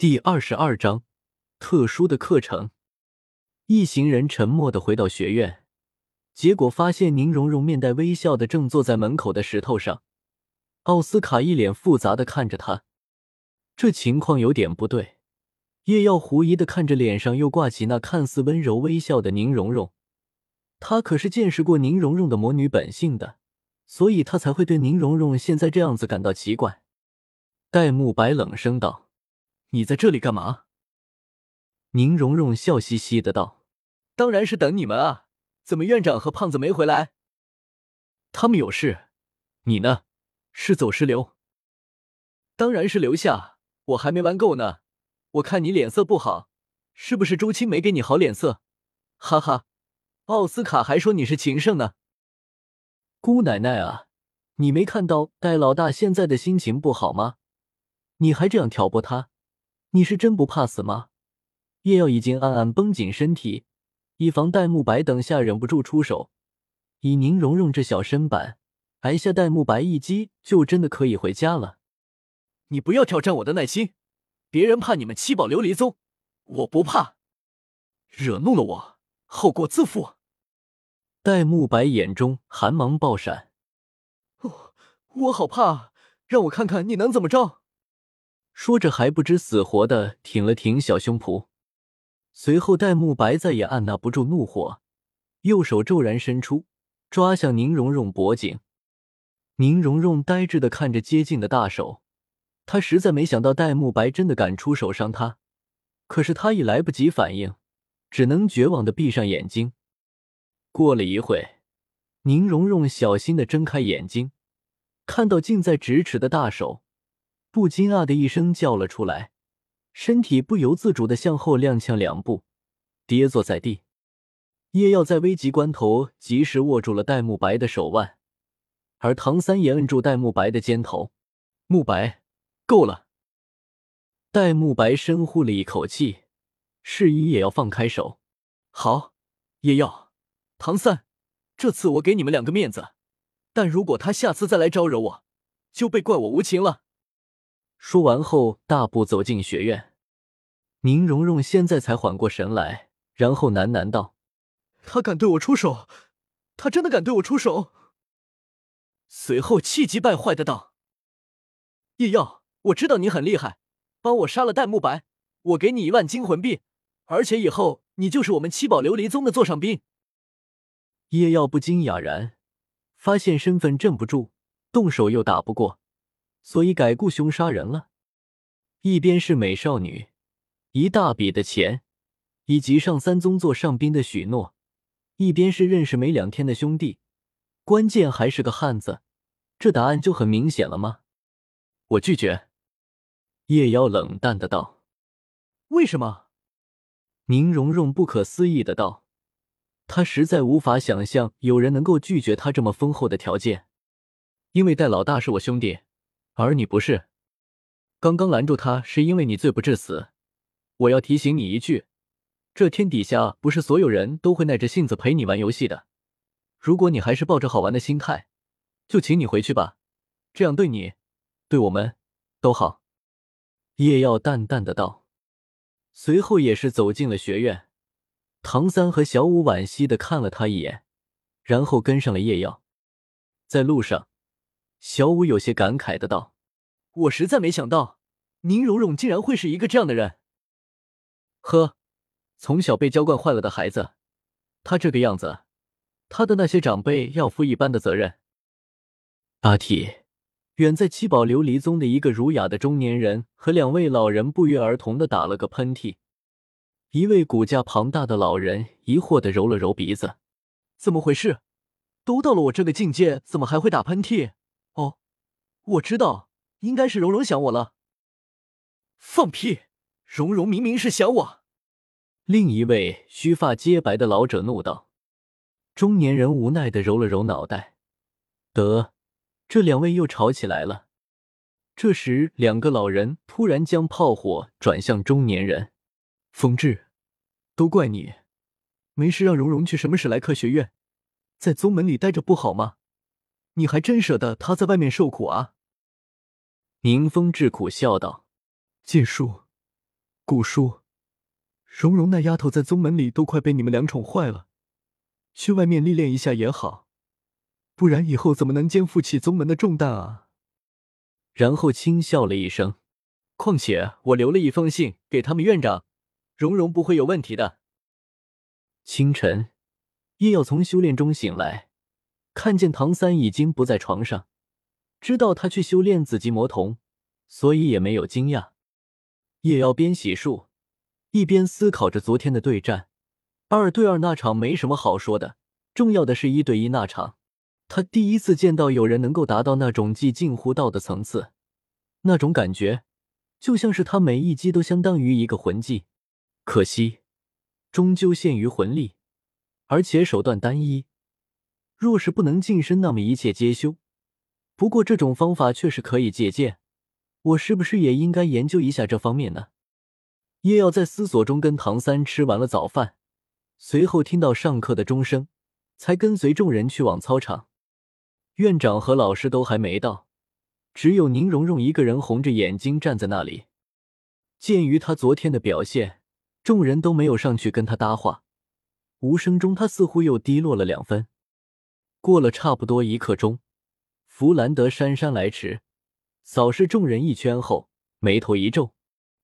第二十二章特殊的课程。一行人沉默的回到学院，结果发现宁荣荣面带微笑的正坐在门口的石头上，奥斯卡一脸复杂的看着他，这情况有点不对。叶耀狐疑的看着脸上又挂起那看似温柔微笑的宁荣荣，他可是见识过宁荣荣的魔女本性的，所以他才会对宁荣荣现在这样子感到奇怪。戴沐白冷声道。你在这里干嘛？宁荣荣笑嘻嘻的道：“当然是等你们啊！怎么院长和胖子没回来？他们有事。你呢？是走是留？当然是留下，我还没玩够呢。我看你脸色不好，是不是朱青没给你好脸色？哈哈，奥斯卡还说你是情圣呢。姑奶奶啊，你没看到戴老大现在的心情不好吗？你还这样挑拨他？”你是真不怕死吗？叶耀已经暗暗绷紧身体，以防戴沐白等下忍不住出手。以宁荣荣这小身板，挨下戴沐白一击，就真的可以回家了。你不要挑战我的耐心，别人怕你们七宝琉璃宗，我不怕。惹怒了我，后果自负。戴沐白眼中寒芒爆闪。哦，我好怕啊，让我看看你能怎么着。说着，还不知死活的挺了挺小胸脯。随后，戴沐白再也按捺不住怒火，右手骤然伸出，抓向宁荣荣脖颈。宁荣荣呆滞的看着接近的大手，他实在没想到戴沐白真的敢出手伤他。可是他已来不及反应，只能绝望的闭上眼睛。过了一会，宁荣荣小心的睁开眼睛，看到近在咫尺的大手。不禁啊的一声叫了出来，身体不由自主的向后踉跄两步，跌坐在地。叶耀在危急关头及时握住了戴沐白的手腕，而唐三也摁住戴沐白的肩头。沐白，够了！戴沐白深呼了一口气，示意也要放开手。好，叶耀、唐三，这次我给你们两个面子，但如果他下次再来招惹我，就被怪我无情了。说完后，大步走进学院。宁荣荣现在才缓过神来，然后喃喃道：“他敢对我出手，他真的敢对我出手。”随后气急败坏的道：“叶耀，我知道你很厉害，帮我杀了戴沐白，我给你一万金魂币，而且以后你就是我们七宝琉璃宗的座上宾。”叶耀不禁哑然，发现身份镇不住，动手又打不过。所以改雇凶杀人了，一边是美少女，一大笔的钱，以及上三宗座上宾的许诺，一边是认识没两天的兄弟，关键还是个汉子，这答案就很明显了吗？我拒绝。叶妖冷淡的道。为什么？宁荣荣不可思议的道。他实在无法想象有人能够拒绝他这么丰厚的条件。因为戴老大是我兄弟。而你不是，刚刚拦住他是因为你罪不至死。我要提醒你一句，这天底下不是所有人都会耐着性子陪你玩游戏的。如果你还是抱着好玩的心态，就请你回去吧，这样对你，对我们都好。叶耀淡淡的道，随后也是走进了学院。唐三和小舞惋惜的看了他一眼，然后跟上了叶耀，在路上。小五有些感慨的道：“我实在没想到，宁荣荣竟然会是一个这样的人。呵，从小被娇惯坏了的孩子，他这个样子，他的那些长辈要负一般的责任。”阿体，远在七宝琉璃宗的一个儒雅的中年人和两位老人不约而同的打了个喷嚏。一位骨架庞大的老人疑惑的揉了揉鼻子：“怎么回事？都到了我这个境界，怎么还会打喷嚏？”哦我知道，应该是蓉蓉想我了。放屁！蓉蓉明明是想我。另一位须发皆白的老者怒道。中年人无奈的揉了揉脑袋。得，这两位又吵起来了。这时，两个老人突然将炮火转向中年人。风致，都怪你，没事让蓉蓉去什么史莱克学院，在宗门里待着不好吗？你还真舍得他在外面受苦啊？宁风致苦笑道：“剑叔，古叔，蓉蓉那丫头在宗门里都快被你们俩宠坏了，去外面历练一下也好，不然以后怎么能肩负起宗门的重担啊？然后轻笑了一声。况且我留了一封信给他们院长，蓉蓉不会有问题的。清晨，叶耀从修炼中醒来，看见唐三已经不在床上，知道他去修炼紫极魔瞳，所以也没有惊讶。叶耀边洗漱，一边思考着昨天的对战。二对二那场没什么好说的，重要的是一对一那场。他第一次见到有人能够达到那种既近乎道的层次，那种感觉。就像是他每一击都相当于一个魂技，可惜终究限于魂力，而且手段单一。若是不能近身，那么一切皆休。不过这种方法确实可以借鉴，我是不是也应该研究一下这方面呢？叶耀在思索中跟唐三吃完了早饭，随后听到上课的钟声，才跟随众人去往操场。院长和老师都还没到。只有宁荣荣一个人红着眼睛站在那里。鉴于他昨天的表现，众人都没有上去跟他搭话。无声中，他似乎又低落了两分。过了差不多一刻钟，弗兰德姗姗来迟，扫视众人一圈后，眉头一皱：“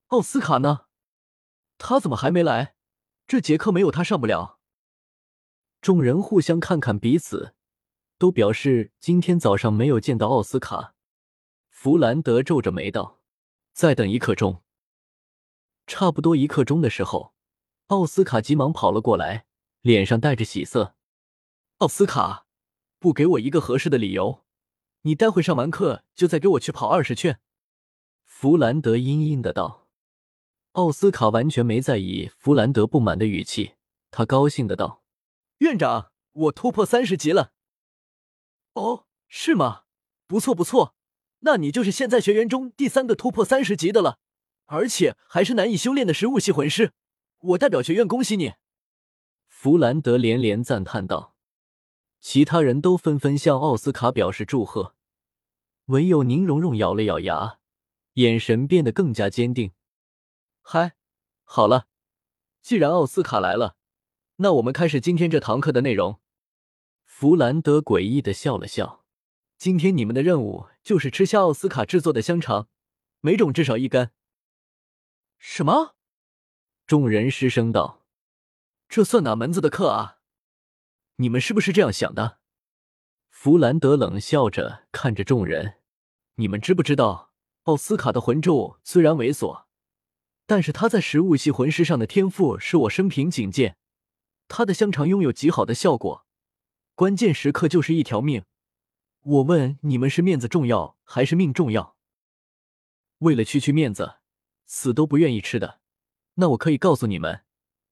奥斯卡呢？他怎么还没来？这节课没有他上不了。”众人互相看看彼此，都表示今天早上没有见到奥斯卡。弗兰德皱着眉道：“再等一刻钟。”差不多一刻钟的时候，奥斯卡急忙跑了过来，脸上带着喜色。“奥斯卡，不给我一个合适的理由，你待会上完课就再给我去跑二十圈。”弗兰德阴阴的道。奥斯卡完全没在意弗兰德不满的语气，他高兴的道：“院长，我突破三十级了。”“哦，是吗？不错不错。”那你就是现在学员中第三个突破三十级的了，而且还是难以修炼的食物系魂师。我代表学院恭喜你。弗兰德连连赞叹道，其他人都纷纷向奥斯卡表示祝贺，唯有宁荣荣咬了咬牙，眼神变得更加坚定。嗨，好了，既然奥斯卡来了，那我们开始今天这堂课的内容。弗兰德诡异的笑了笑。今天你们的任务就是吃下奥斯卡制作的香肠，每种至少一根。什么？众人失声道：“这算哪门子的课啊？你们是不是这样想的？”弗兰德冷笑着看着众人：“你们知不知道，奥斯卡的魂咒虽然猥琐，但是他在食物系魂师上的天赋是我生平仅见。他的香肠拥有极好的效果，关键时刻就是一条命。”我问你们是面子重要还是命重要？为了区区面子，死都不愿意吃的，那我可以告诉你们，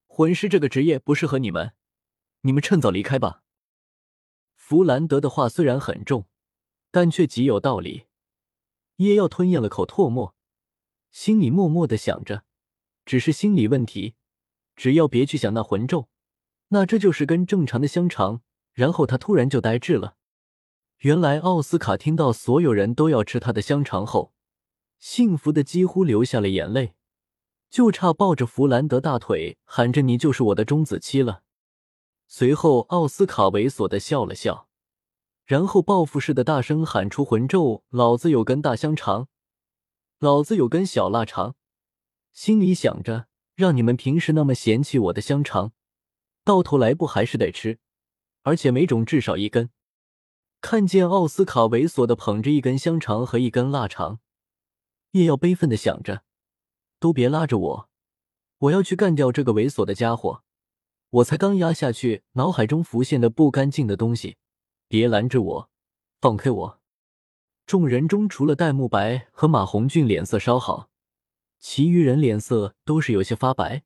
魂师这个职业不适合你们，你们趁早离开吧。弗兰德的话虽然很重，但却极有道理。叶耀吞咽了口唾沫，心里默默的想着，只是心理问题，只要别去想那魂咒，那这就是根正常的香肠。然后他突然就呆滞了。原来奥斯卡听到所有人都要吃他的香肠后，幸福的几乎流下了眼泪，就差抱着弗兰德大腿喊着“你就是我的钟子期了”。随后，奥斯卡猥琐的笑了笑，然后报复似的大声喊出魂咒：“老子有根大香肠，老子有根小腊肠。”心里想着，让你们平时那么嫌弃我的香肠，到头来不还是得吃，而且每种至少一根。看见奥斯卡猥琐的捧着一根香肠和一根腊肠，叶耀悲愤的想着：“都别拉着我，我要去干掉这个猥琐的家伙！我才刚压下去脑海中浮现的不干净的东西，别拦着我，放开我！”众人中除了戴沐白和马红俊脸色稍好，其余人脸色都是有些发白。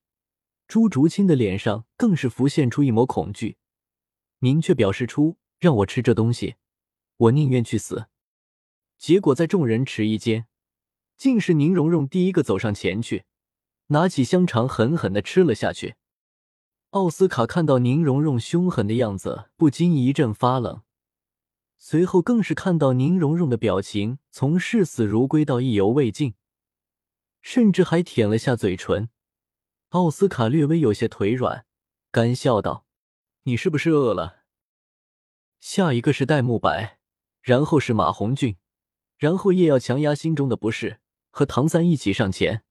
朱竹清的脸上更是浮现出一抹恐惧，明确表示出让我吃这东西。我宁愿去死。结果在众人迟疑间，竟是宁荣荣第一个走上前去，拿起香肠狠狠的吃了下去。奥斯卡看到宁荣荣凶狠的样子，不禁一阵发冷，随后更是看到宁荣荣的表情从视死如归到意犹未尽，甚至还舔了下嘴唇，奥斯卡略微有些腿软，干笑道：“你是不是饿了？”下一个是戴沐白，然后是马红俊，然后叶耀强压心中的不适，和唐三一起上前。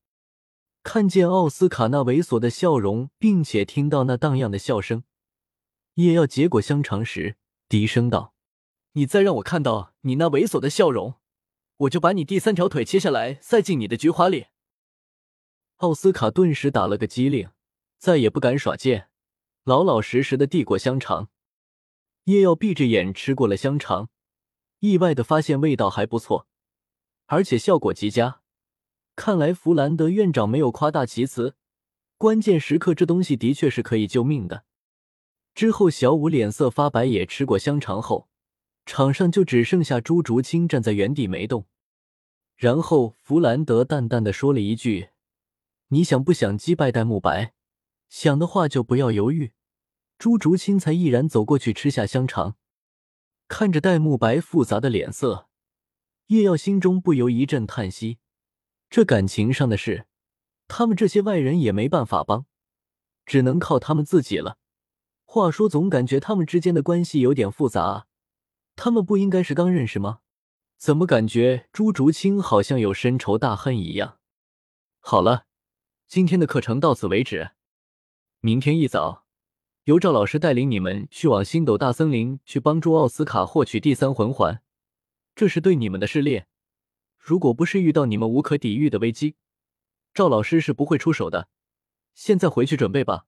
看见奥斯卡那猥琐的笑容，并且听到那荡漾的笑声，叶耀接过香肠时低声道：“你再让我看到你那猥琐的笑容，我就把你第三条腿切下来塞进你的菊花里。”奥斯卡顿时打了个激灵，再也不敢耍贱，老老实实的递过香肠。叶耀闭着眼吃过了香肠，意外的发现味道还不错，而且效果极佳。看来弗兰德院长没有夸大其词，关键时刻这东西的确是可以救命的。之后，小五脸色发白，也吃过香肠后，场上就只剩下朱竹清站在原地没动。然后弗兰德淡淡的说了一句：“你想不想击败戴沐白？想的话就不要犹豫。”朱竹清才毅然走过去吃下香肠，看着戴沐白复杂的脸色，叶耀心中不由一阵叹息。这感情上的事，他们这些外人也没办法帮，只能靠他们自己了。话说，总感觉他们之间的关系有点复杂。他们不应该是刚认识吗？怎么感觉朱竹清好像有深仇大恨一样？好了，今天的课程到此为止，明天一早。由赵老师带领你们去往星斗大森林，去帮助奥斯卡获取第三魂环。这是对你们的试炼。如果不是遇到你们无可抵御的危机，赵老师是不会出手的。现在回去准备吧。